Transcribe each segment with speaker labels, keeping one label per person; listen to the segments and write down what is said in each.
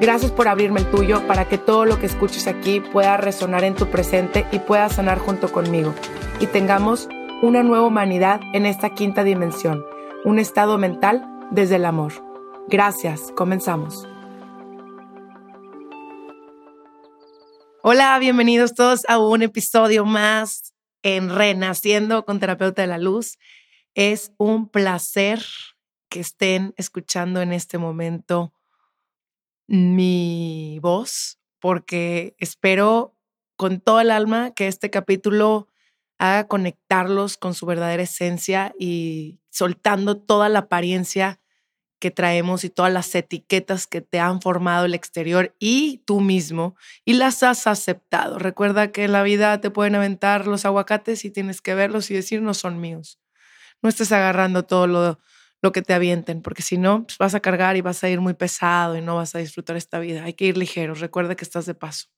Speaker 1: Gracias por abrirme el tuyo para que todo lo que escuches aquí pueda resonar en tu presente y pueda sanar junto conmigo. Y tengamos una nueva humanidad en esta quinta dimensión, un estado mental desde el amor. Gracias, comenzamos. Hola, bienvenidos todos a un episodio más en Renaciendo con Terapeuta de la Luz. Es un placer que estén escuchando en este momento mi voz, porque espero con todo el alma que este capítulo haga conectarlos con su verdadera esencia y soltando toda la apariencia que traemos y todas las etiquetas que te han formado el exterior y tú mismo y las has aceptado. Recuerda que en la vida te pueden aventar los aguacates y tienes que verlos y decir no son míos. No estés agarrando todo lo lo que te avienten, porque si no, pues, vas a cargar y vas a ir muy pesado y no vas a disfrutar esta vida. Hay que ir ligero, recuerda que estás de paso.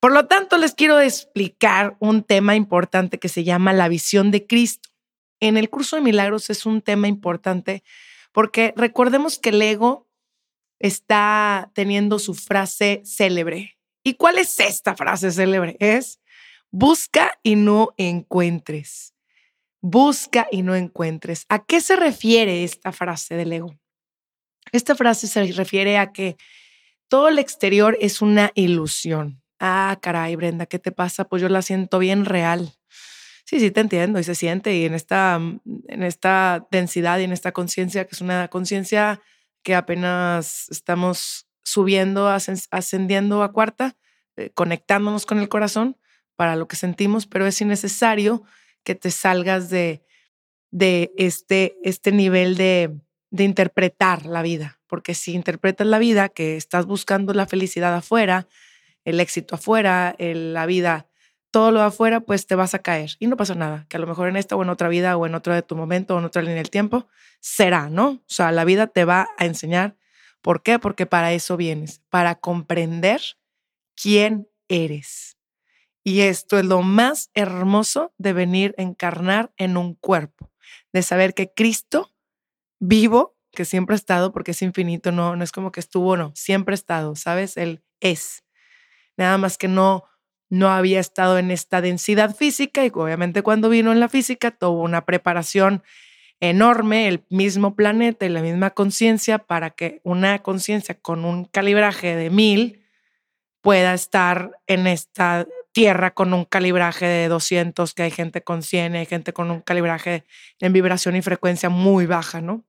Speaker 1: Por lo tanto, les quiero explicar un tema importante que se llama la visión de Cristo. En el curso de milagros es un tema importante porque recordemos que el ego está teniendo su frase célebre. ¿Y cuál es esta frase célebre? Es busca y no encuentres busca y no encuentres. ¿A qué se refiere esta frase del ego? Esta frase se refiere a que todo el exterior es una ilusión. Ah, caray, Brenda, ¿qué te pasa? Pues yo la siento bien real. Sí, sí, te entiendo y se siente y en esta, en esta densidad y en esta conciencia, que es una conciencia que apenas estamos subiendo, ascendiendo a cuarta, eh, conectándonos con el corazón para lo que sentimos, pero es innecesario que te salgas de, de este, este nivel de, interpretar la vida, porque si interpretas la vida, que estás buscando la felicidad afuera, el éxito afuera, la vida, todo lo afuera, pues te vas a caer y no pasa nada, que a lo mejor en esta o en otra vida o en otro de tu momento o en otra línea del tiempo será, ¿no? O sea, la vida te va a enseñar. ¿Por qué? Porque para eso vienes, para comprender quién eres. Y esto es lo más hermoso de venir a encarnar en un cuerpo, de saber que Cristo vivo, que siempre ha estado, porque es infinito, no, no es como que estuvo, no, siempre ha estado, ¿sabes? Él es. Nada más que no, no había estado en esta densidad física y obviamente cuando vino en la física tuvo una preparación enorme, el mismo planeta y la misma conciencia para que una conciencia con un calibraje de mil pueda estar en esta tierra con un calibraje de 200, que hay gente con 100, hay gente con un calibraje en vibración y frecuencia muy baja, ¿no?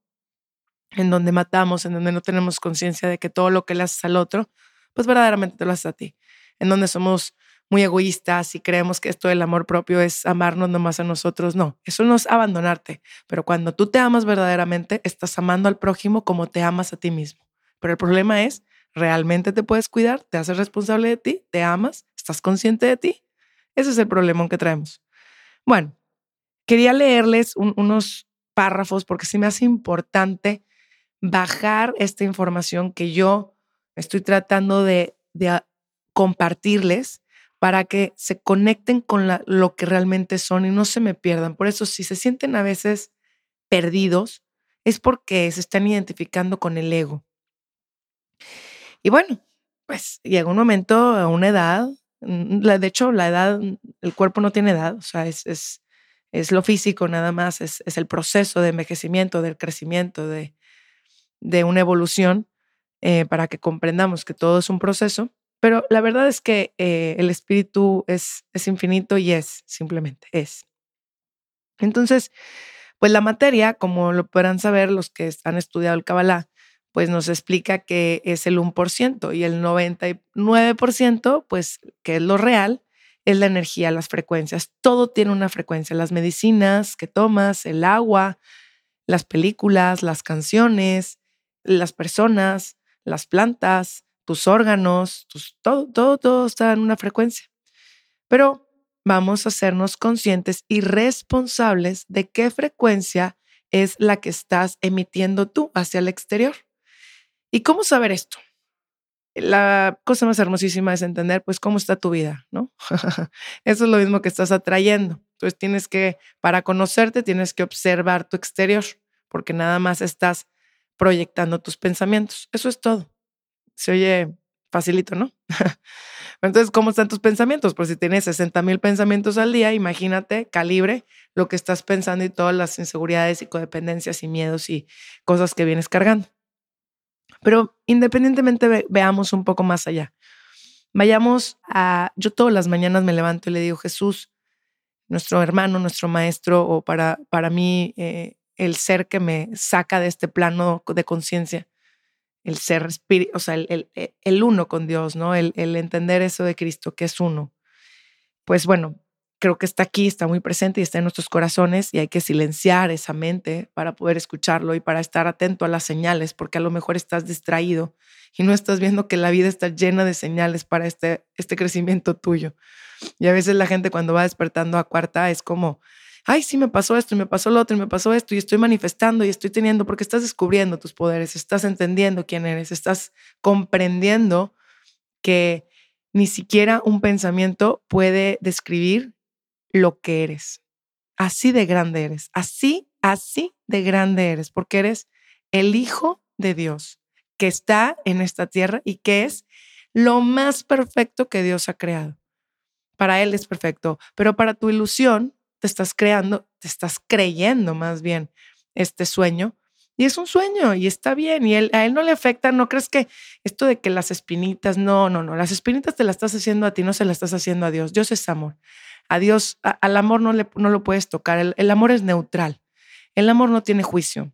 Speaker 1: En donde matamos, en donde no tenemos conciencia de que todo lo que le haces al otro, pues verdaderamente te lo haces a ti. En donde somos muy egoístas y creemos que esto del amor propio es amarnos nomás a nosotros. No, eso no es abandonarte. Pero cuando tú te amas verdaderamente, estás amando al prójimo como te amas a ti mismo. Pero el problema es, ¿realmente te puedes cuidar? ¿Te haces responsable de ti? ¿Te amas? ¿Estás consciente de ti? Ese es el problema que traemos. Bueno, quería leerles unos párrafos porque sí me hace importante bajar esta información que yo estoy tratando de, compartirles para que se conecten con lo que realmente son y no se me pierdan. Por eso, si se sienten a veces perdidos, es porque se están identificando con el ego. Y bueno, pues llega un momento, a una edad, de hecho, la edad, el cuerpo no tiene edad, o sea, es, es, es lo físico nada más, es, es, el proceso de envejecimiento, del crecimiento, de, de una evolución, eh, para que comprendamos que todo es un proceso, Pero la verdad es que eh, el espíritu es, es infinito y es, simplemente es. Entonces, pues la materia, como lo podrán saber los que han estudiado el Kabbalah, pues nos explica que es el 1% y el 99%, pues que es lo real, es la energía, las frecuencias. Todo tiene una frecuencia. Las medicinas que tomas, el agua, las películas, las canciones, las personas, las plantas, tus órganos, todo, todo, todo está en una frecuencia. Pero vamos a hacernos conscientes y responsables de qué frecuencia es la que estás emitiendo tú hacia el exterior. ¿Y cómo saber esto? La cosa más hermosísima es entender, pues, cómo está tu vida, ¿no? Eso es lo mismo que estás atrayendo. Entonces tienes que, para conocerte, tienes que observar tu exterior, porque nada más estás proyectando tus pensamientos. Eso es todo. Se oye facilito, ¿no? Entonces, ¿cómo están tus pensamientos? Pues si tienes 60 mil pensamientos al día, imagínate, calibre lo que estás pensando y todas las inseguridades y codependencias y miedos y cosas que vienes cargando. Pero independientemente veamos un poco más allá. Vayamos a, yo todas las mañanas me levanto y le digo, Jesús, nuestro hermano, nuestro maestro, o para, para mí eh, el ser que me saca de este plano de conciencia el ser o sea, el, el, uno con Dios, ¿no? El, el entender eso de Cristo, que es uno. Pues bueno, creo que está aquí, está muy presente y está en nuestros corazones y hay que silenciar esa mente para poder escucharlo y para estar atento a las señales, porque a lo mejor estás distraído y no estás viendo que la vida está llena de señales para este, este crecimiento tuyo. Y a veces la gente cuando va despertando a cuarta es como, ay, sí me pasó esto y me pasó lo otro y me pasó esto y estoy manifestando y estoy teniendo, porque estás descubriendo tus poderes, estás entendiendo quién eres, estás comprendiendo que ni siquiera un pensamiento puede describir lo que eres. Así de grande eres, así, así de grande eres, porque eres el Hijo de Dios que está en esta tierra y que es lo más perfecto que Dios ha creado. Para Él es perfecto, pero para tu ilusión te estás creando, te estás creyendo más bien este sueño. Y es un sueño y está bien. Y a él no le afecta, no crees que esto de que las espinitas, no, no, no, las espinitas te las estás haciendo a ti, no se las estás haciendo a Dios. Dios es amor. A Dios, al amor no, le, no lo puedes tocar. El, amor es neutral. El amor no tiene juicio.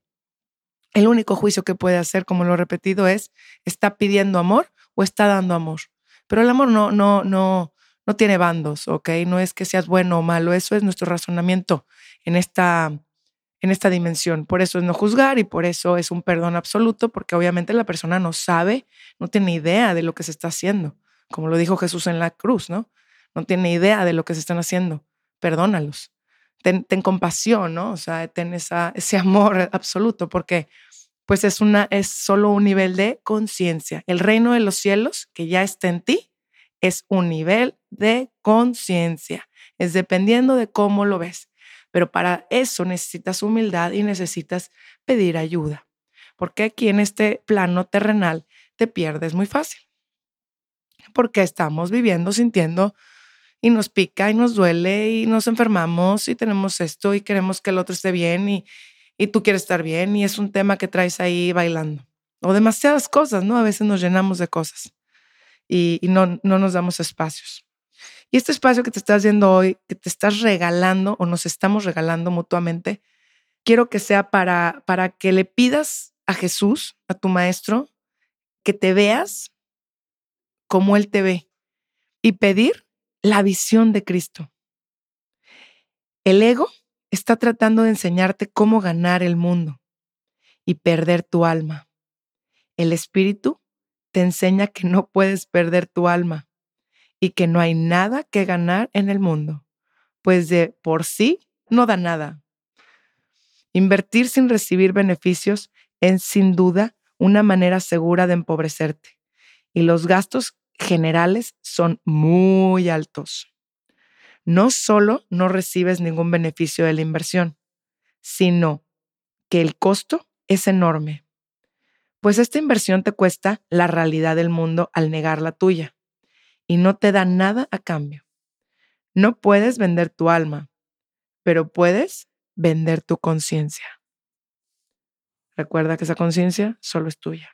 Speaker 1: El único juicio que puede hacer, como lo he repetido, es está pidiendo amor o está dando amor. Pero el amor no, no, no, no tiene bandos, ¿ok? No es que seas bueno o malo, eso es nuestro razonamiento en esta, en esta dimensión. Por eso es no juzgar y por eso es un perdón absoluto, porque obviamente la persona no sabe, no tiene idea de lo que se está haciendo, como lo dijo Jesús en la cruz, ¿no? No tiene idea de lo que se están haciendo. Perdónalos. Ten, compasión, ¿no? O sea, ten esa, ese amor absoluto, porque pues es, una, es solo un nivel de conciencia. El reino de los cielos que ya está en ti es un nivel de conciencia. Es dependiendo de cómo lo ves. Pero para eso necesitas humildad y necesitas pedir ayuda. Porque aquí en este plano terrenal te pierdes muy fácil. Porque estamos viviendo, sintiendo y nos pica y nos duele y nos enfermamos y tenemos esto y queremos que el otro esté bien y, y tú quieres estar bien y es un tema que traes ahí bailando. O demasiadas cosas, ¿no? A veces nos llenamos de cosas y, no, no nos damos espacios. Y este espacio que te estás viendo hoy, que te estás regalando o nos estamos regalando mutuamente, quiero que sea para, para que le pidas a Jesús, a tu maestro, que te veas como Él te ve y pedir la visión de Cristo. El ego está tratando de enseñarte cómo ganar el mundo y perder tu alma. El espíritu te enseña que no puedes perder tu alma y que no hay nada que ganar en el mundo, pues de por sí no da nada. Invertir sin recibir beneficios es sin duda una manera segura de empobrecerte y los gastos generales son muy altos. No solo no recibes ningún beneficio de la inversión, sino que el costo es enorme pues esta inversión te cuesta la realidad del mundo al negar la tuya y no te da nada a cambio. No puedes vender tu alma, pero puedes vender tu conciencia. Recuerda que esa conciencia solo es tuya.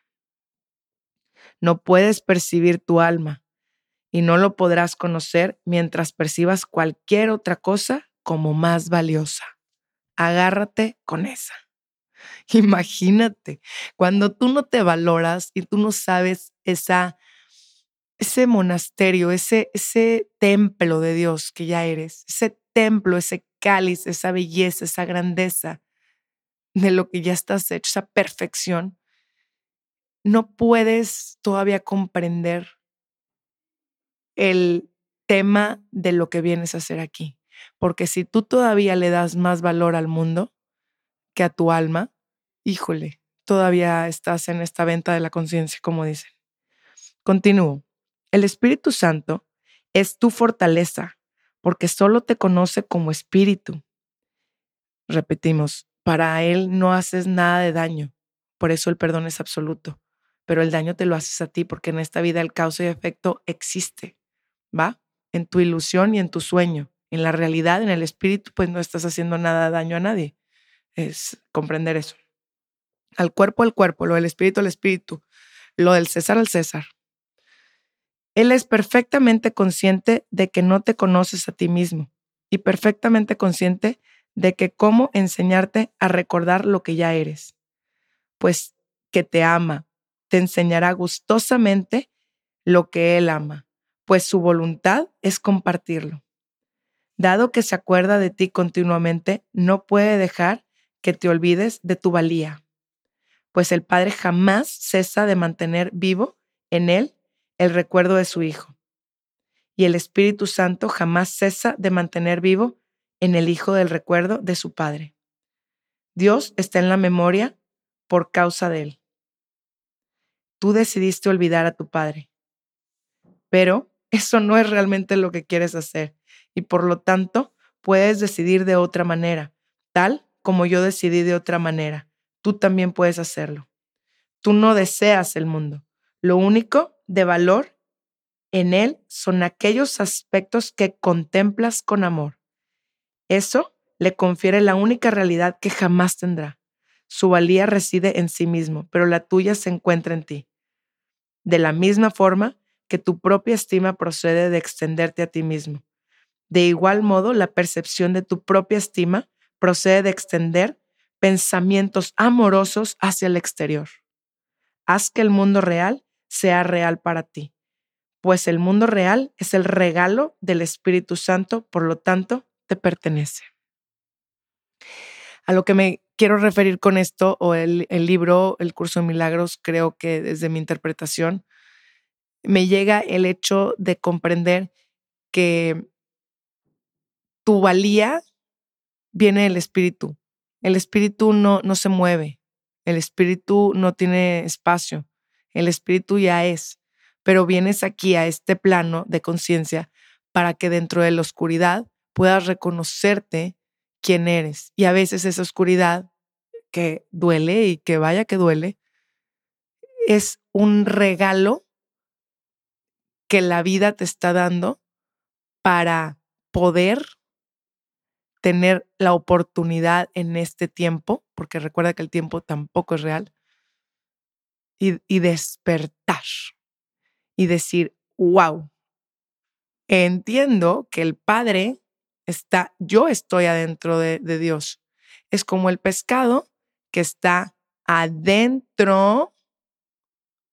Speaker 1: No puedes percibir tu alma, y no lo podrás conocer mientras percibas cualquier otra cosa como más valiosa. Agárrate con esa. Imagínate, cuando tú no te valoras y tú no sabes esa, ese monasterio, ese, ese templo de Dios que ya eres, ese templo, ese cáliz, esa belleza, esa grandeza de lo que ya estás hecho, esa perfección, no puedes todavía comprender el tema de lo que vienes a hacer aquí. Porque si tú todavía le das más valor al mundo que a tu alma, híjole, todavía estás en esta venta de la conciencia, como dicen. Continúo. El Espíritu Santo es tu fortaleza, porque solo te conoce como espíritu. Repetimos, para Él no haces nada de daño, por eso el perdón es absoluto, pero el daño te lo haces a ti, porque en esta vida el causa y efecto existe. ¿va? En tu ilusión y en tu sueño. En la realidad, en el espíritu, pues no estás haciendo nada daño a nadie. Es comprender eso. Al cuerpo al cuerpo, lo del espíritu al espíritu, lo del César al César. Él es perfectamente consciente de que no te conoces a ti mismo y perfectamente consciente de que cómo enseñarte a recordar lo que ya eres. Pues que te ama, enseñará gustosamente lo que Él ama pues su voluntad es compartirlo. Dado que se acuerda de ti continuamente, no puede dejar que te olvides de tu valía, pues el Padre jamás cesa de mantener vivo en él el recuerdo de su Hijo. Y el Espíritu Santo jamás cesa de mantener vivo en el Hijo del recuerdo de su Padre. Dios está en la memoria por causa de él. Tú decidiste olvidar a tu Padre, pero eso no es realmente lo que quieres hacer y por lo tanto puedes decidir de otra manera, tal como yo decidí de otra manera. Tú también puedes hacerlo. Tú no deseas el mundo. Lo único de valor en él son aquellos aspectos que contemplas con amor. Eso le confiere la única realidad que jamás tendrá. Su valía reside en sí mismo, pero la tuya se encuentra en ti. De la misma forma, que tu propia estima procede de extenderte a ti mismo. De igual modo, la percepción de tu propia estima procede de extender pensamientos amorosos hacia el exterior. Haz que el mundo real sea real para ti, pues el mundo real es el regalo del Espíritu Santo, por lo tanto, te pertenece. A lo que me quiero referir con esto, o el, libro, el curso de milagros, creo que desde mi interpretación, me llega el hecho de comprender que tu valía viene del espíritu. El espíritu no, no se mueve, el espíritu no tiene espacio, el espíritu ya es, pero vienes aquí a este plano de conciencia para que dentro de la oscuridad puedas reconocerte quién eres. Y a veces esa oscuridad que duele y que vaya que duele, es un regalo que la vida te está dando para poder tener la oportunidad en este tiempo, porque recuerda que el tiempo tampoco es real, y, despertar y decir, wow, entiendo que el Padre está, yo estoy adentro de, Dios. Es como el pescado que está adentro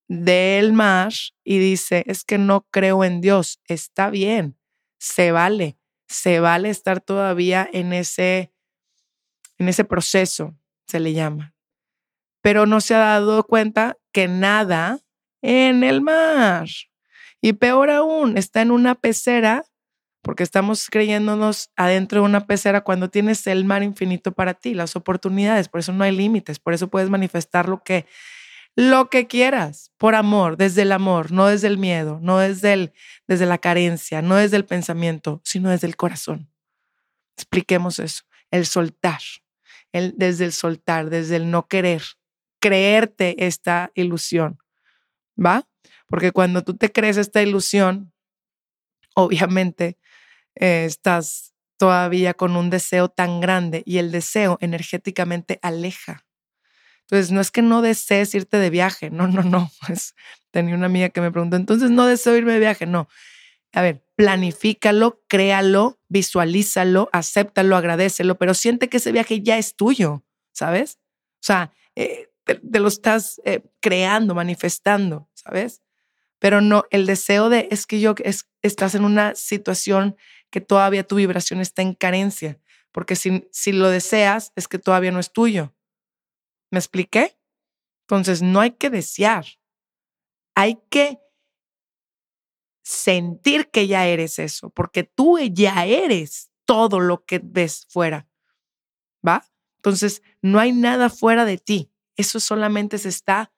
Speaker 1: del mar y dice, es que no creo en Dios, está bien, se vale, se vale estar todavía en ese, en ese proceso, se le llama. Pero no se ha dado cuenta que nada en el mar. Y peor aún, está en una pecera, porque estamos creyéndonos adentro de una pecera cuando tienes el mar infinito para ti, las oportunidades, por eso no hay límites, por eso puedes manifestar lo que lo que quieras, por amor, desde el amor, no desde el miedo, no desde, el, desde la carencia, no desde el pensamiento, sino desde el corazón. Expliquemos eso, el soltar, el, desde el soltar, desde el no querer, creerte esta ilusión, ¿va? Porque cuando tú te crees esta ilusión, obviamente eh, estás todavía con un deseo tan grande y el deseo energéticamente aleja entonces, no es que no desees irte de viaje, no, no, no. Pues, tenía una amiga que me preguntó, entonces no deseo irme de viaje, no. A ver, planifícalo, créalo, visualízalo, acéptalo, agradecelo, pero siente que ese viaje ya es tuyo, ¿sabes? O sea, eh, te, lo estás eh, creando, manifestando, ¿sabes? Pero no, el deseo de es que yo es, estás en una situación que todavía tu vibración está en carencia, porque si, si lo deseas es que todavía no es tuyo. ¿Me expliqué? Entonces, no hay que desear, hay que sentir que ya eres eso, porque tú ya eres todo lo que ves fuera. ¿Va? Entonces, no hay nada fuera de ti. Eso solamente se está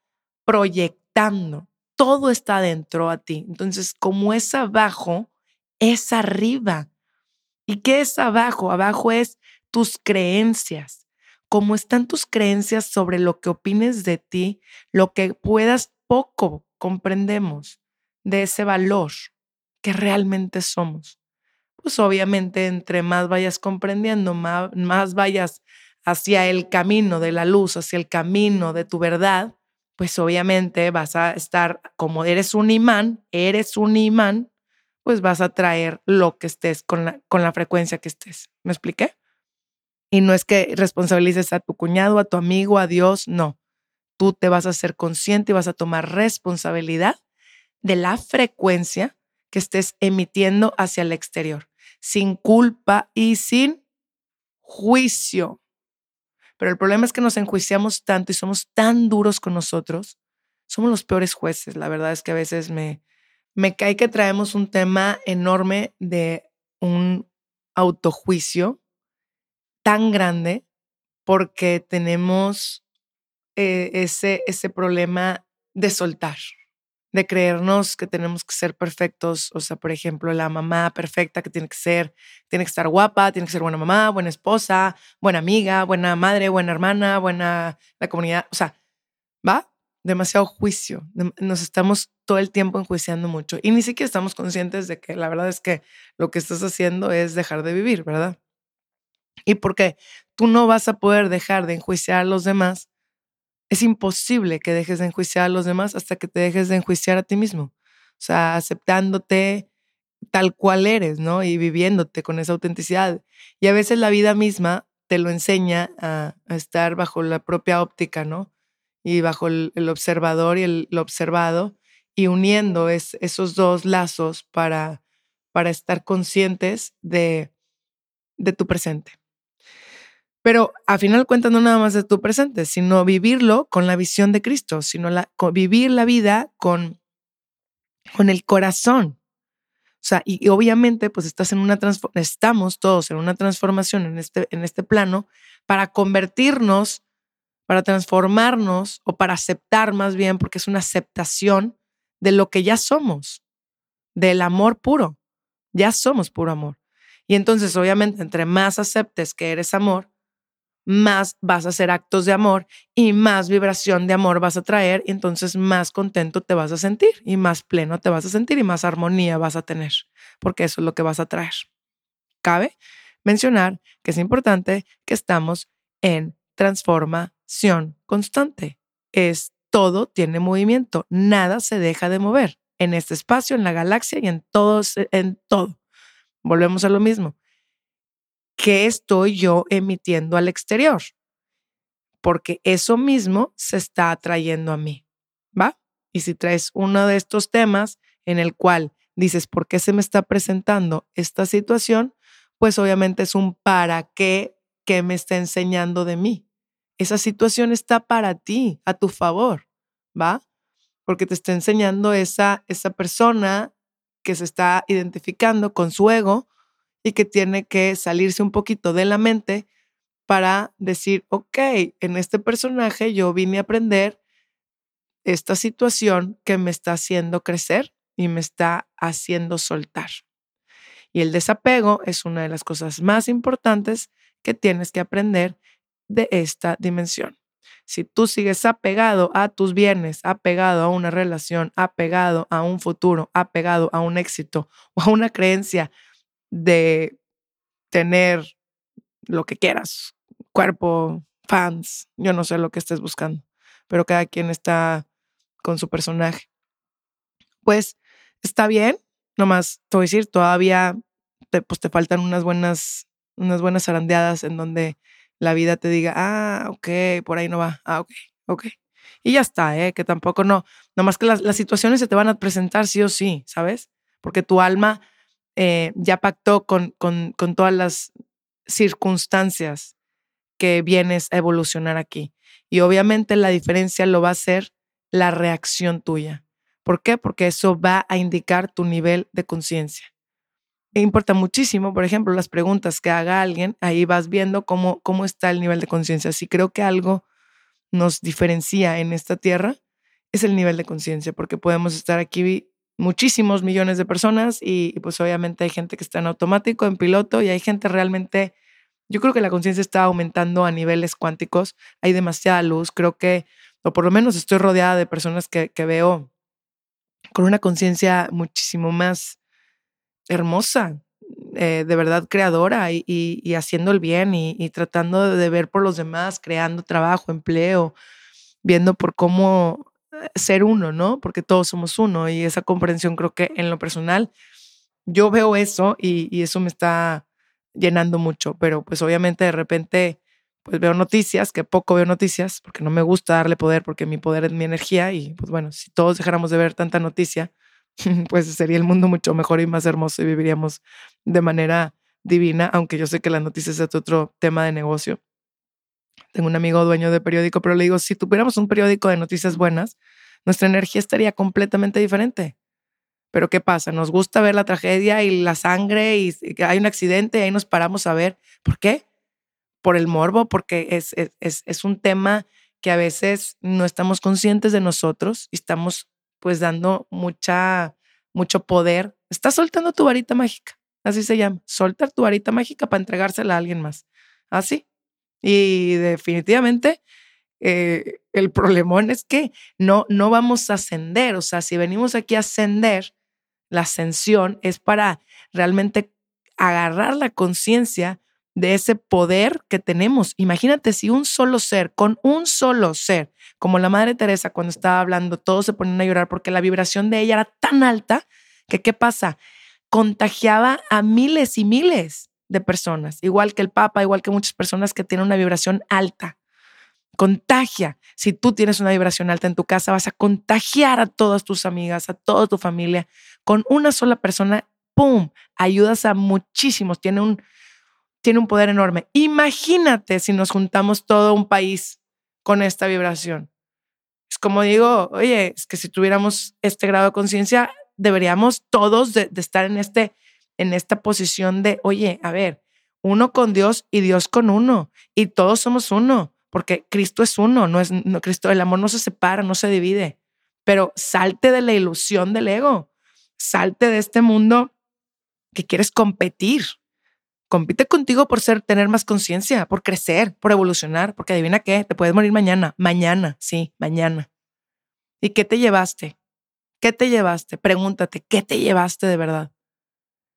Speaker 1: proyectando. Todo está dentro a ti. Entonces, como es abajo, es arriba. ¿Y qué es abajo? Abajo es tus creencias. Como están tus creencias sobre lo que opines de ti, lo que puedas poco comprendemos de ese valor que realmente somos. Pues obviamente entre más vayas comprendiendo, más, más vayas hacia el camino de la luz, hacia el camino de tu verdad, pues obviamente vas a estar, como eres un imán, eres un imán, pues vas a traer lo que estés con la, con la frecuencia que estés. ¿Me expliqué? Y no es que responsabilices a tu cuñado, a tu amigo, a Dios, no. Tú te vas a ser consciente y vas a tomar responsabilidad de la frecuencia que estés emitiendo hacia el exterior, sin culpa y sin juicio. Pero el problema es que nos enjuiciamos tanto y somos tan duros con nosotros. Somos los peores jueces. La verdad es que a veces me, me cae que traemos un tema enorme de un autojuicio tan grande porque tenemos eh, ese, ese problema de soltar, de creernos que tenemos que ser perfectos. O sea, por ejemplo, la mamá perfecta que tiene que ser, tiene que estar guapa, tiene que ser buena mamá, buena esposa, buena amiga, buena madre, buena hermana, buena la comunidad. O sea, va demasiado juicio. Nos estamos todo el tiempo enjuiciando mucho y ni siquiera estamos conscientes de que la verdad es que lo que estás haciendo es dejar de vivir, ¿verdad? Y porque tú no vas a poder dejar de enjuiciar a los demás es imposible que dejes de enjuiciar a los demás hasta que te dejes de enjuiciar a ti mismo. O sea, aceptándote tal cual eres, ¿no? Y viviéndote con esa autenticidad. Y a veces la vida misma te lo enseña a, estar bajo la propia óptica, ¿no? Y bajo el, observador y el, observado y uniendo esos dos lazos para, para estar conscientes de, de tu presente. Pero a final cuentas no nada más de tu presente, sino vivirlo con la visión de Cristo, sino vivir la vida con, con el corazón. O sea, y, obviamente pues estás en una estamos todos en una transformación en este, en este plano para convertirnos, para transformarnos o para aceptar más bien, porque es una aceptación de lo que ya somos, del amor puro. Ya somos puro amor. Y entonces, obviamente, entre más aceptes que eres amor, más vas a hacer actos de amor y más vibración de amor vas a traer y entonces más contento te vas a sentir y más pleno te vas a sentir y más armonía vas a tener, porque eso es lo que vas a traer. Cabe mencionar que es importante que estamos en transformación constante. Es todo tiene movimiento, nada se deja de mover en este espacio, en la galaxia y en todos en todo. Volvemos a lo mismo qué estoy yo emitiendo al exterior, porque eso mismo se está atrayendo a mí, ¿va? Y si traes uno de estos temas en el cual dices, ¿por qué se me está presentando esta situación? Pues obviamente es un para qué que me está enseñando de mí. Esa situación está para ti, a tu favor, ¿va? Porque te está enseñando esa, esa persona que se está identificando con su ego y que tiene que salirse un poquito de la mente para decir, ok, en este personaje yo vine a aprender esta situación que me está haciendo crecer y me está haciendo soltar. Y el desapego es una de las cosas más importantes que tienes que aprender de esta dimensión. Si tú sigues apegado a tus bienes, apegado a una relación, apegado a un futuro, apegado a un éxito o a una creencia de tener lo que quieras, cuerpo, fans, yo no sé lo que estés buscando, pero cada quien está con su personaje. Pues está bien, nomás te voy a decir, todavía te, pues te faltan unas buenas, unas buenas zarandeadas en donde la vida te diga, ah, ok, por ahí no va, ah, ok, ok. Y ya está, ¿eh? que tampoco no, nomás que las, situaciones se te van a presentar sí o sí, ¿sabes? Porque tu alma eh, ya pactó con, con, con todas las circunstancias que vienes a evolucionar aquí. Y obviamente la diferencia lo va a ser la reacción tuya. ¿Por qué? Porque eso va a indicar tu nivel de conciencia. Importa muchísimo, por ejemplo, las preguntas que haga alguien, ahí vas viendo cómo, cómo está el nivel de conciencia. Si creo que algo nos diferencia en esta tierra, es el nivel de conciencia, porque podemos estar aquí muchísimos millones de personas y, pues obviamente hay gente que está en automático, en piloto y hay gente realmente, yo creo que la conciencia está aumentando a niveles cuánticos, hay demasiada luz, creo que, o por lo menos estoy rodeada de personas que, que veo con una conciencia muchísimo más hermosa, eh, de verdad creadora y, haciendo el bien y, tratando de ver por los demás, creando trabajo, empleo, viendo por cómo ser uno, ¿no? Porque todos somos uno y esa comprensión creo que en lo personal yo veo eso y, eso me está llenando mucho, pero pues obviamente de repente pues veo noticias, que poco veo noticias, porque no me gusta darle poder, porque mi poder es mi energía y pues bueno, si todos dejáramos de ver tanta noticia, pues sería el mundo mucho mejor y más hermoso y viviríamos de manera divina, aunque yo sé que las noticias es otro tema de negocio. Tengo un amigo dueño de periódico, pero le digo, si tuviéramos un periódico de noticias buenas, nuestra energía estaría completamente diferente. Pero ¿qué pasa? Nos gusta ver la tragedia y la sangre y hay un accidente y ahí nos paramos a ver. ¿Por qué? Por el morbo, porque es, es, es un tema que a veces no estamos conscientes de nosotros y estamos pues dando mucha, mucho poder. Estás soltando tu varita mágica, así se llama, soltar tu varita mágica para entregársela a alguien más. Así. Y definitivamente eh, el problemón es que no, no vamos a ascender. O sea, si venimos aquí a ascender, la ascensión es para realmente agarrar la conciencia de ese poder que tenemos. Imagínate si un solo ser, con un solo ser, como la Madre Teresa cuando estaba hablando, todos se ponían a llorar porque la vibración de ella era tan alta que, ¿qué pasa? Contagiaba a miles y miles de personas, igual que el Papa, igual que muchas personas que tienen una vibración alta. Contagia. Si tú tienes una vibración alta en tu casa, vas a contagiar a todas tus amigas, a toda tu familia. Con una sola persona, ¡pum! Ayudas a muchísimos. Tiene un, tiene un poder enorme. Imagínate si nos juntamos todo un país con esta vibración. Es como digo, oye, es que si tuviéramos este grado de conciencia, deberíamos todos de, estar en este en esta posición de, oye, a ver, uno con Dios y Dios con uno, y todos somos uno, porque Cristo es uno, no es Cristo, el amor no se separa, no se divide. Pero salte de la ilusión del ego, salte de este mundo que quieres competir. Compite contigo por ser, tener más conciencia, por crecer, por evolucionar, porque adivina qué, te puedes morir mañana, mañana, sí, mañana. ¿Y qué te llevaste? ¿Qué te llevaste? Pregúntate, ¿qué te llevaste de verdad?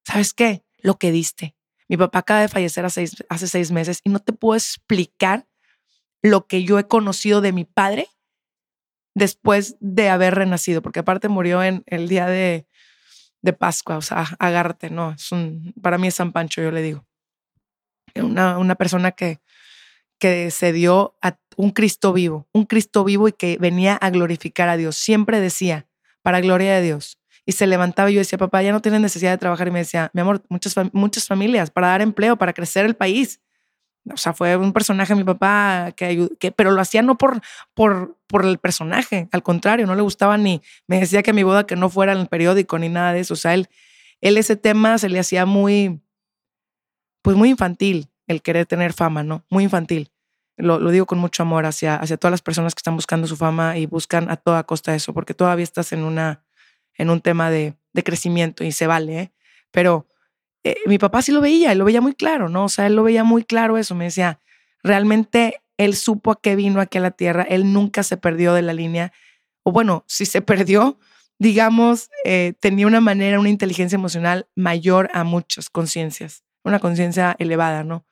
Speaker 1: ¿sabes qué? Lo que diste. Mi papá acaba de fallecer hace seis, meses y no te puedo explicar lo que yo he conocido de mi padre después de haber renacido, porque aparte murió en el día de, de Pascua, o sea, agárrate, ¿no? Es un, para mí es San Pancho, yo le digo. Una, una persona que, que se dio a un Cristo vivo, un Cristo vivo y que venía a glorificar a Dios. Siempre decía, para gloria de Dios y se levantaba y yo decía, papá, ya no tienes necesidad de trabajar. Y me decía, mi amor, muchas, muchas familias para dar empleo, para crecer el país. O sea, fue un personaje mi papá que, que pero lo hacía no por, por, por el personaje, al contrario, no le gustaba ni, me decía que mi boda que no fuera en el periódico ni nada de eso. O sea, él, él ese tema se le hacía muy, pues muy infantil, el querer tener fama, ¿no? Muy infantil. Lo, lo, digo con mucho amor hacia, hacia todas las personas que están buscando su fama y buscan a toda costa eso, porque todavía estás en una, en un tema de, de crecimiento y se vale, ¿eh? pero eh, mi papá sí lo veía, él lo veía muy claro, ¿no? O sea, él lo veía muy claro eso, me decía, realmente él supo a qué vino aquí a la tierra, él nunca se perdió de la línea, o bueno, si se perdió, digamos, eh, tenía una manera, una inteligencia emocional mayor a muchas conciencias, una conciencia elevada, ¿no?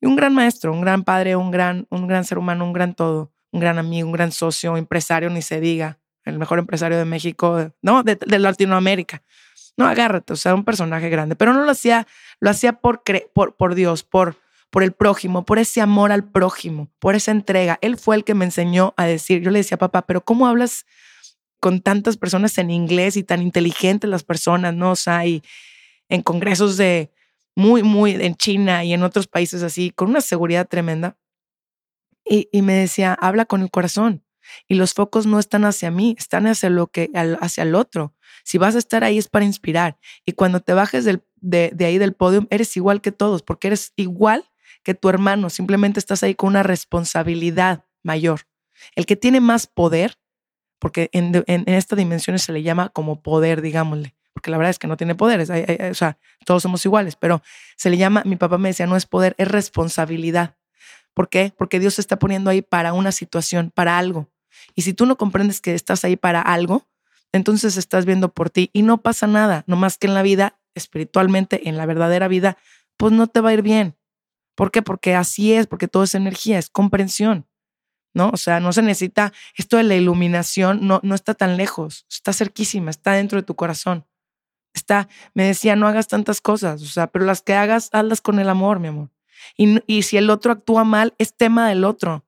Speaker 1: Y un gran maestro, un gran padre, un gran, un gran ser humano, un gran todo, un gran amigo, un gran socio, empresario, ni se diga el mejor empresario de México, no, de, Latinoamérica. No, agárrate, o sea, un personaje grande, pero no lo hacía, lo hacía por, por, por Dios, por, por el prójimo, por ese amor al prójimo, por esa entrega. Él fue el que me enseñó a decir, yo le decía, papá, pero ¿cómo hablas con tantas personas en inglés y tan inteligentes las personas, no? O sea, y en congresos de muy, muy, en China y en otros países así, con una seguridad tremenda. Y, y me decía, habla con el corazón. Y los focos no están hacia mí, están hacia lo que, hacia el otro. Si vas a estar ahí es para inspirar. Y cuando te bajes del, de, de ahí del podio, eres igual que todos, porque eres igual que tu hermano. Simplemente estás ahí con una responsabilidad mayor. El que tiene más poder, porque en, en, esta dimensión se le llama como poder, digámosle, porque la verdad es que no tiene poderes, o sea, todos somos iguales, pero se le llama, mi papá me decía, no es poder, es responsabilidad. ¿Por qué? Porque Dios se está poniendo ahí para una situación, para algo. Y si tú no comprendes que estás ahí para algo, entonces estás viendo por ti y no pasa nada, no más que en la vida, espiritualmente, en la verdadera vida, pues no te va a ir bien. ¿Por qué? Porque así es, porque todo es energía, es comprensión, ¿no? O sea, no se necesita, esto de la iluminación no, no está tan lejos, está cerquísima, está dentro de tu corazón. Está, me decía, no hagas tantas cosas, o sea, pero las que hagas, hazlas con el amor, mi amor. Y, y si el otro actúa mal, es tema del otro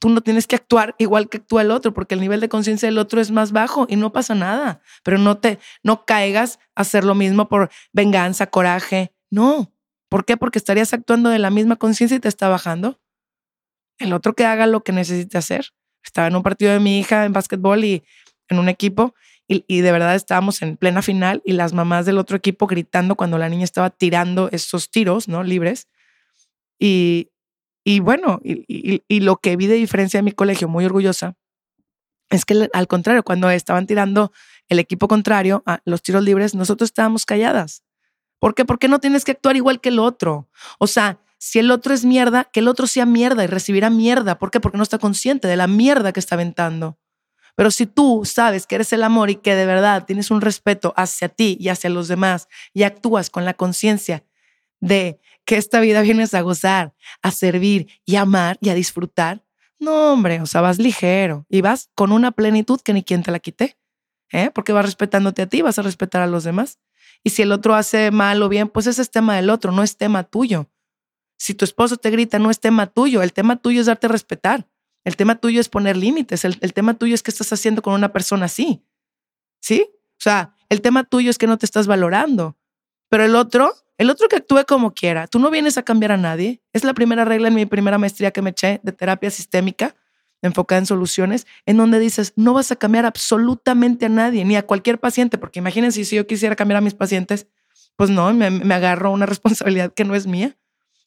Speaker 1: tú no tienes que actuar igual que actúa el otro, porque el nivel de conciencia del otro es más bajo y no pasa nada. Pero no te, no caigas a hacer lo mismo por venganza, coraje. No. ¿Por qué? Porque estarías actuando de la misma conciencia y te está bajando. El otro que haga lo que necesite hacer. Estaba en un partido de mi hija en básquetbol y en un equipo y, y, de verdad estábamos en plena final y las mamás del otro equipo gritando cuando la niña estaba tirando esos tiros, ¿no? Libres. Y, y bueno, y, lo que vi de diferencia en mi colegio, muy orgullosa, es que al contrario, cuando estaban tirando el equipo contrario a los tiros libres, nosotros estábamos calladas. ¿Por qué? Porque no tienes que actuar igual que el otro. O sea, si el otro es mierda, que el otro sea mierda y recibirá mierda. ¿Por qué? Porque no está consciente de la mierda que está aventando. Pero si tú sabes que eres el amor y que de verdad tienes un respeto hacia ti y hacia los demás y actúas con la conciencia de que esta vida vienes a gozar, a servir y amar y a disfrutar, no, hombre, o sea, vas ligero y vas con una plenitud que ni quien te la quite, ¿eh? porque vas respetándote a ti, vas a respetar a los demás. Y si el otro hace mal o bien, pues ese es tema del otro, no es tema tuyo. Si tu esposo te grita, no es tema tuyo, el tema tuyo es darte a respetar. El tema tuyo es poner límites, el, el tema tuyo es qué estás haciendo con una persona así. ¿Sí? O sea, el tema tuyo es que no te estás valorando. Pero el otro el otro que actúe como quiera. Tú no vienes a cambiar a nadie. Es la primera regla en mi primera maestría que me eché de terapia sistémica enfocada en soluciones, en donde dices, no vas a cambiar absolutamente a nadie, ni a cualquier paciente, porque imagínense si yo quisiera cambiar a mis pacientes, pues no, me, me agarro una responsabilidad que no es mía.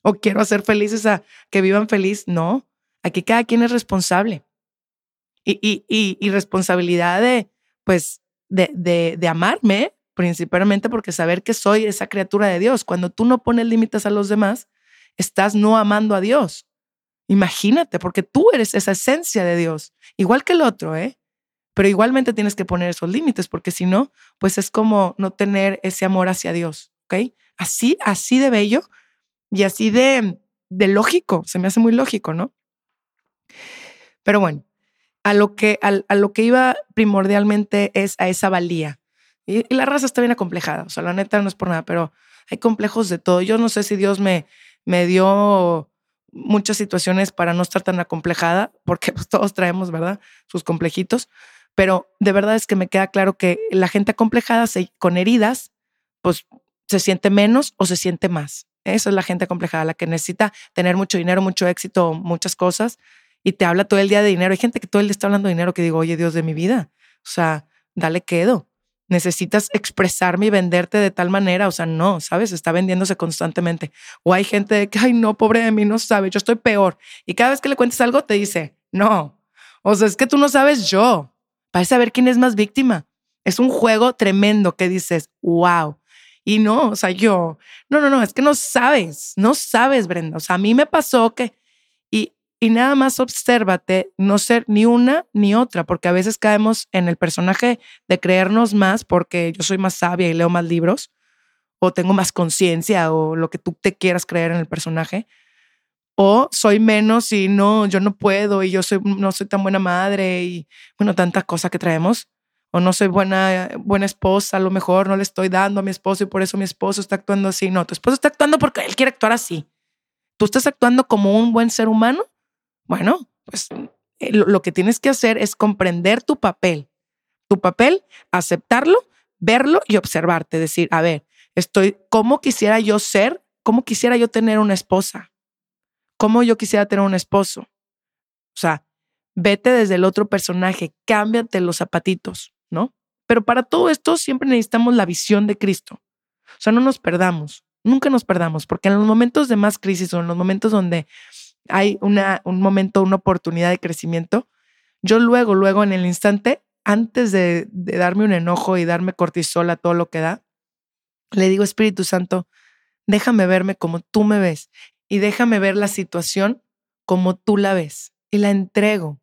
Speaker 1: O quiero hacer felices a que vivan feliz. No, aquí cada quien es responsable. Y, y, y, y responsabilidad de, pues, de, de, de amarme, principalmente porque saber que soy esa criatura de Dios. Cuando tú no pones límites a los demás, estás no amando a Dios. Imagínate, porque tú eres esa esencia de Dios, igual que el otro, ¿eh? Pero igualmente tienes que poner esos límites, porque si no, pues es como no tener ese amor hacia Dios, ¿ok? Así, así de bello y así de, de lógico, se me hace muy lógico, ¿no? Pero bueno, a lo que, a lo que iba primordialmente es a esa valía, y, la raza está bien acomplejada, o sea, la neta no es por nada, pero hay complejos de todo. Yo no sé si Dios me, me dio muchas situaciones para no estar tan acomplejada, porque pues, todos traemos, ¿verdad? Sus complejitos, pero de verdad es que me queda claro que la gente acomplejada con heridas, pues se siente menos o se siente más. Esa es la gente acomplejada, la que necesita tener mucho dinero, mucho éxito, muchas cosas, y te habla todo el día de dinero. Hay gente que todo el día está hablando de dinero que digo, oye, Dios de mi vida, o sea, dale quedo necesitas expresarme y venderte de tal manera, o sea, no, ¿sabes? Está vendiéndose constantemente. O hay gente que, ay, no, pobre de mí, no sabe, yo estoy peor. Y cada vez que le cuentes algo te dice, no, o sea, es que tú no sabes yo, para saber quién es más víctima. Es un juego tremendo que dices, wow. Y no, o sea, yo, no, no, no, es que no sabes, no sabes, Brenda. O sea, a mí me pasó que y nada más obsérvate no ser ni una ni otra, porque a veces caemos en el personaje de creernos más porque yo soy más sabia y leo más libros, o tengo más conciencia, o lo que tú te quieras creer en el personaje, o soy menos y no, yo no puedo, y yo soy, no soy tan buena madre, y bueno, tantas cosas que traemos. o no soy buena, buena esposa, a lo mejor no le estoy dando a mi esposo y por eso mi esposo está actuando así. No, tu esposo está actuando porque él quiere actuar así. ¿Tú estás actuando como un buen ser humano? Bueno, pues eh, lo que tienes que hacer es comprender tu papel. Tu papel, aceptarlo, verlo y observarte. Decir, a ver, estoy, ¿cómo quisiera yo ser? ¿Cómo quisiera yo tener una esposa? ¿Cómo yo quisiera tener un esposo? O sea, vete desde el otro personaje, cámbiate los zapatitos, ¿no? Pero para todo esto siempre necesitamos la visión de Cristo. O sea, no nos perdamos, nunca nos perdamos, porque en los momentos de más crisis o en los momentos donde hay una, un momento, una oportunidad de crecimiento, yo luego, luego en el instante, antes de, de darme un enojo y darme cortisol a todo lo que da, le digo, Espíritu Santo, déjame verme como tú me ves y déjame ver la situación como tú la ves y la entrego.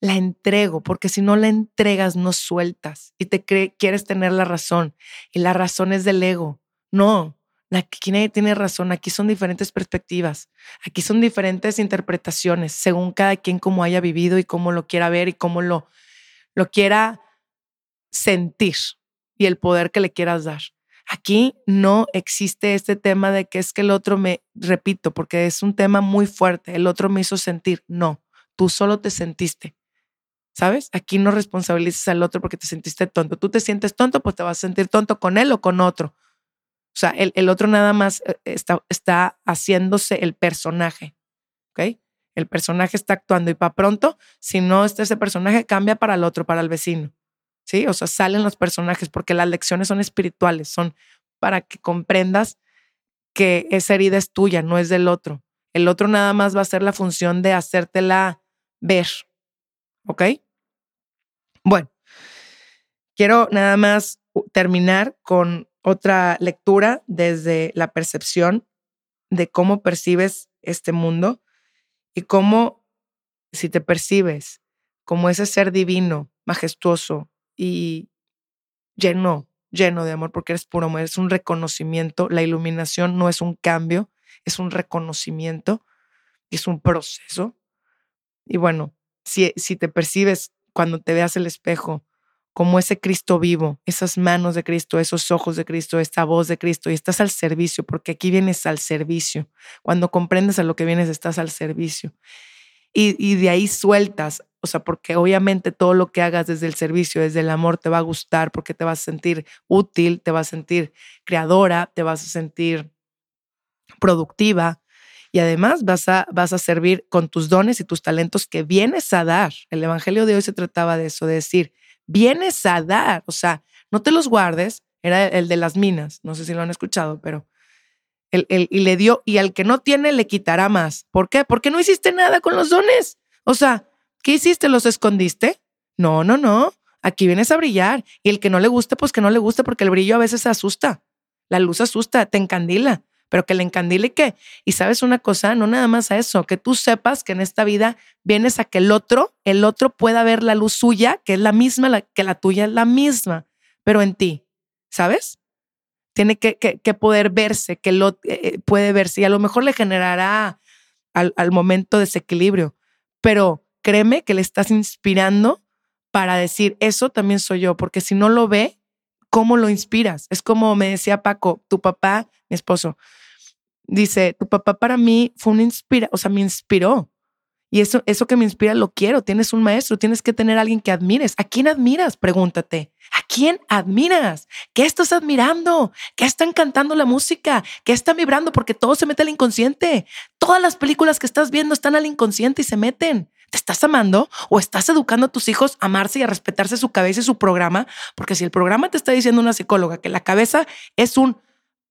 Speaker 1: La entrego, porque si no la entregas, no sueltas y te quieres tener la razón. Y la razón es del ego. No, aquí nadie tiene razón. Aquí son diferentes perspectivas. Aquí son diferentes interpretaciones, según cada quien cómo haya vivido y cómo lo quiera ver y cómo lo, lo quiera sentir y el poder que le quieras dar. Aquí no existe este tema de que es que el otro me, repito, porque es un tema muy fuerte, el otro me hizo sentir. No, tú solo te sentiste. ¿Sabes? Aquí no responsabilizas al otro porque te sentiste tonto. Tú te sientes tonto, pues te vas a sentir tonto con él o con otro. O sea, el, el otro nada más eh, está, está haciéndose el personaje. ¿Ok? El personaje está actuando y para pronto, si no está ese personaje, cambia para el otro, para el vecino. ¿sí? O sea, salen los personajes porque las lecciones son espirituales, son para que comprendas que esa herida es tuya, no es del otro. El otro nada más va a ser la función de hacértela ver, ¿ok? Bueno, quiero nada más terminar con otra lectura desde la percepción de cómo percibes este mundo y cómo si te percibes como ese ser divino, majestuoso, y lleno, lleno de amor, porque eres puro amor, es un reconocimiento. La iluminación no es un cambio, es un reconocimiento, es un proceso. Y bueno, si, si te percibes cuando te veas el espejo como ese Cristo vivo, esas manos de Cristo, esos ojos de Cristo, esta voz de Cristo, y estás al servicio, porque aquí vienes al servicio. Cuando comprendes a lo que vienes, estás al servicio. Y, de ahí sueltas o sea, porque obviamente todo lo que hagas desde el servicio, desde el amor, te va a gustar porque te vas a sentir útil, te vas a sentir creadora, te vas a sentir productiva y además vas a, vas a servir con tus dones y tus talentos que vienes a dar. El Evangelio de hoy se trataba de eso, de decir, vienes a dar, o sea, no te los guardes, era el de las minas, no sé si lo han escuchado, pero el, y le dio, y al que no tiene le quitará más. ¿Por qué? Porque no hiciste nada con los dones. O sea, ¿Qué hiciste? ¿Los escondiste? No, no, no. Aquí vienes a brillar. Y el que no le guste, pues que no le guste, porque el brillo a veces asusta. La luz asusta, te encandila, pero que le encandile qué. Y sabes una cosa, no nada más a eso, que tú sepas que en esta vida vienes a que el otro, el otro pueda ver la luz suya, que es la misma, que la tuya es la misma, pero en ti, ¿sabes? Tiene que, que, poder verse, que lo eh, eh, puede verse y a lo mejor le generará al, al momento desequilibrio, pero créeme que le estás inspirando para decir, eso también soy yo, porque si no lo ve, ¿cómo lo inspiras? Es como me decía Paco, tu papá, mi esposo, dice, tu papá para mí fue un inspira, o sea, me inspiró. Y eso, eso que me inspira lo quiero. Tienes un maestro, tienes que tener a alguien que admires. ¿A quién admiras? Pregúntate. ¿A quién admiras? ¿Qué estás admirando? ¿Qué están cantando la música? ¿Qué está vibrando? Porque todo se mete al inconsciente. Todas las películas que estás viendo están al inconsciente y se meten. ¿Te estás amando o estás educando a tus hijos a amarse y a respetarse su cabeza y su programa? Porque si el programa te está diciendo una psicóloga que la cabeza es un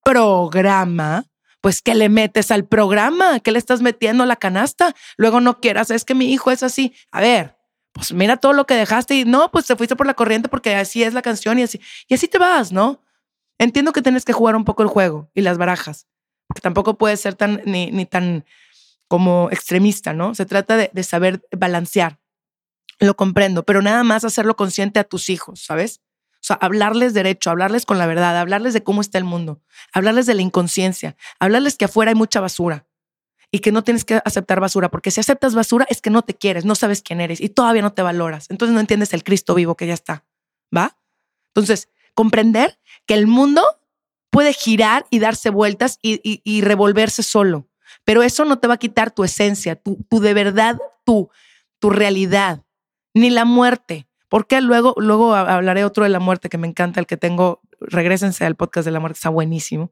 Speaker 1: programa, pues ¿qué le metes al programa? ¿Qué le estás metiendo la canasta? Luego no quieras, es que mi hijo es así. A ver, pues mira todo lo que dejaste y no, pues te fuiste por la corriente porque así es la canción y así, y así te vas, ¿no? Entiendo que tienes que jugar un poco el juego y las barajas, porque tampoco puede ser tan, ni, ni tan como extremista, ¿no? Se trata de, saber balancear. Lo comprendo, pero nada más hacerlo consciente a tus hijos, ¿sabes? O sea, hablarles derecho, hablarles con la verdad, hablarles de cómo está el mundo, hablarles de la inconsciencia, hablarles que afuera hay mucha basura y que no tienes que aceptar basura, porque si aceptas basura es que no te quieres, no sabes quién eres y todavía no te valoras. Entonces no entiendes el Cristo vivo que ya está. ¿va? Entonces, comprender que el mundo puede girar y darse vueltas y, revolverse solo, pero eso no te va a quitar tu esencia, tu, de verdad, tu, tu realidad, ni la muerte. Porque luego, luego hablaré otro de la muerte que me encanta, el que tengo, regresense al podcast de la muerte, está buenísimo.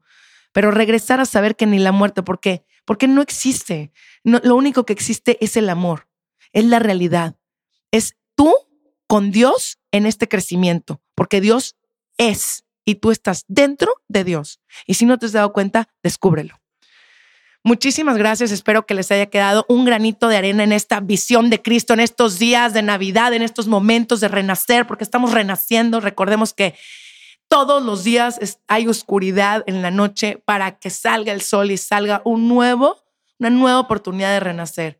Speaker 1: Pero regresar a saber que ni la muerte, ¿por qué? Porque no existe. lo único que existe es el amor, es la realidad. Es tú con Dios en este crecimiento, porque Dios es y tú estás dentro de Dios. Y si no te has dado cuenta, descúbrelo. Muchísimas gracias. Espero que les haya quedado un granito de arena en esta visión de Cristo, en estos días de Navidad, en estos momentos de renacer, porque estamos renaciendo. Recordemos que todos los días hay oscuridad en la noche para que salga el sol y salga un nuevo, una nueva oportunidad de renacer.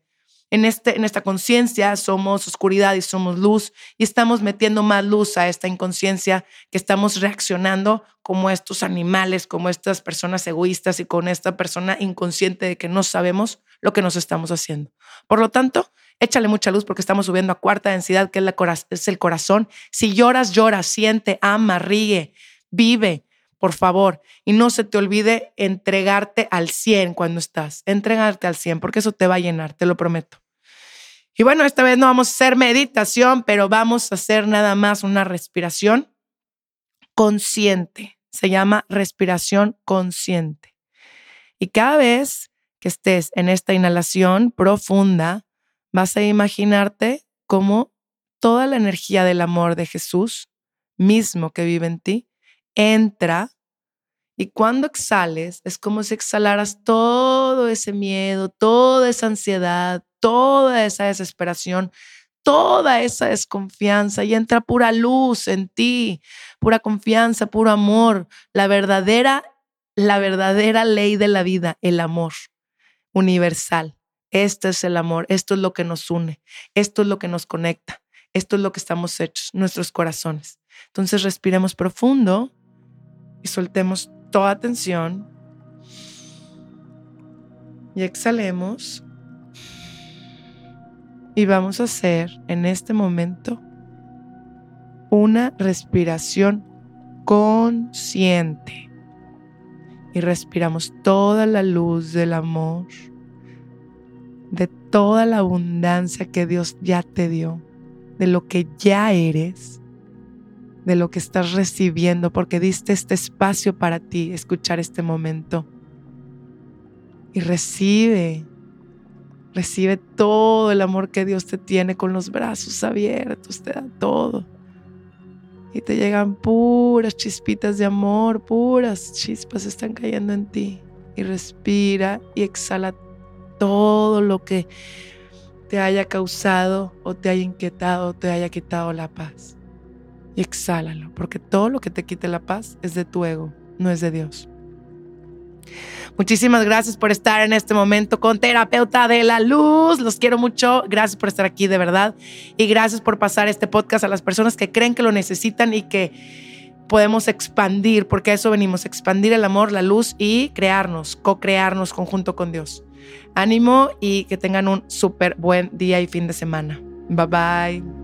Speaker 1: En, este, en esta conciencia somos oscuridad y somos luz y estamos metiendo más luz a esta inconsciencia que estamos reaccionando como estos animales, como estas personas egoístas y con esta persona inconsciente de que no sabemos lo que nos estamos haciendo. Por lo tanto, échale mucha luz porque estamos subiendo a cuarta densidad, que es, la, es el corazón. Si lloras, llora, siente, ama, ríe, vive, por favor. Y no se te olvide entregarte al 100 cuando estás. Entregarte al 100 porque eso te va a llenar, te lo prometo. Y bueno, esta vez no vamos a hacer meditación, pero vamos a hacer nada más una respiración consciente. Se llama respiración consciente. Y cada vez que estés en esta inhalación profunda, vas a imaginarte cómo toda la energía del amor de Jesús mismo que vive en ti entra y cuando exhales es como si exhalaras todo ese miedo, toda esa ansiedad, toda esa desesperación, toda esa desconfianza y entra pura luz en ti, pura confianza, puro amor, la verdadera la verdadera ley de la vida, el amor universal. Este es el amor, esto es lo que nos une, esto es lo que nos conecta, esto es lo que estamos hechos, nuestros corazones. Entonces respiremos profundo y soltemos toda tensión y exhalemos y vamos a hacer en este momento una respiración consciente y respiramos toda la luz del amor de toda la abundancia que Dios ya te dio, de lo que ya eres, de lo que estás recibiendo, porque diste este espacio para ti, escuchar este momento. Y recibe, recibe todo el amor que Dios te tiene con los brazos abiertos, te da todo. Y te llegan puras chispitas de amor, puras chispas están cayendo en ti. Y respira y exhala todo lo que te haya causado o te haya inquietado o te haya quitado la paz. Y exhálalo, porque todo lo que te quite la paz es de tu ego, no es de Dios. Muchísimas gracias por estar en este momento con Terapeuta de la Luz. Los quiero mucho. Gracias por estar aquí, de verdad. Y gracias por pasar este podcast a las personas que creen que lo necesitan y que podemos expandir, porque a eso venimos, expandir el amor, la luz y crearnos, co-crearnos conjunto con Dios. Ánimo y que tengan un súper buen día y fin de semana. Bye bye.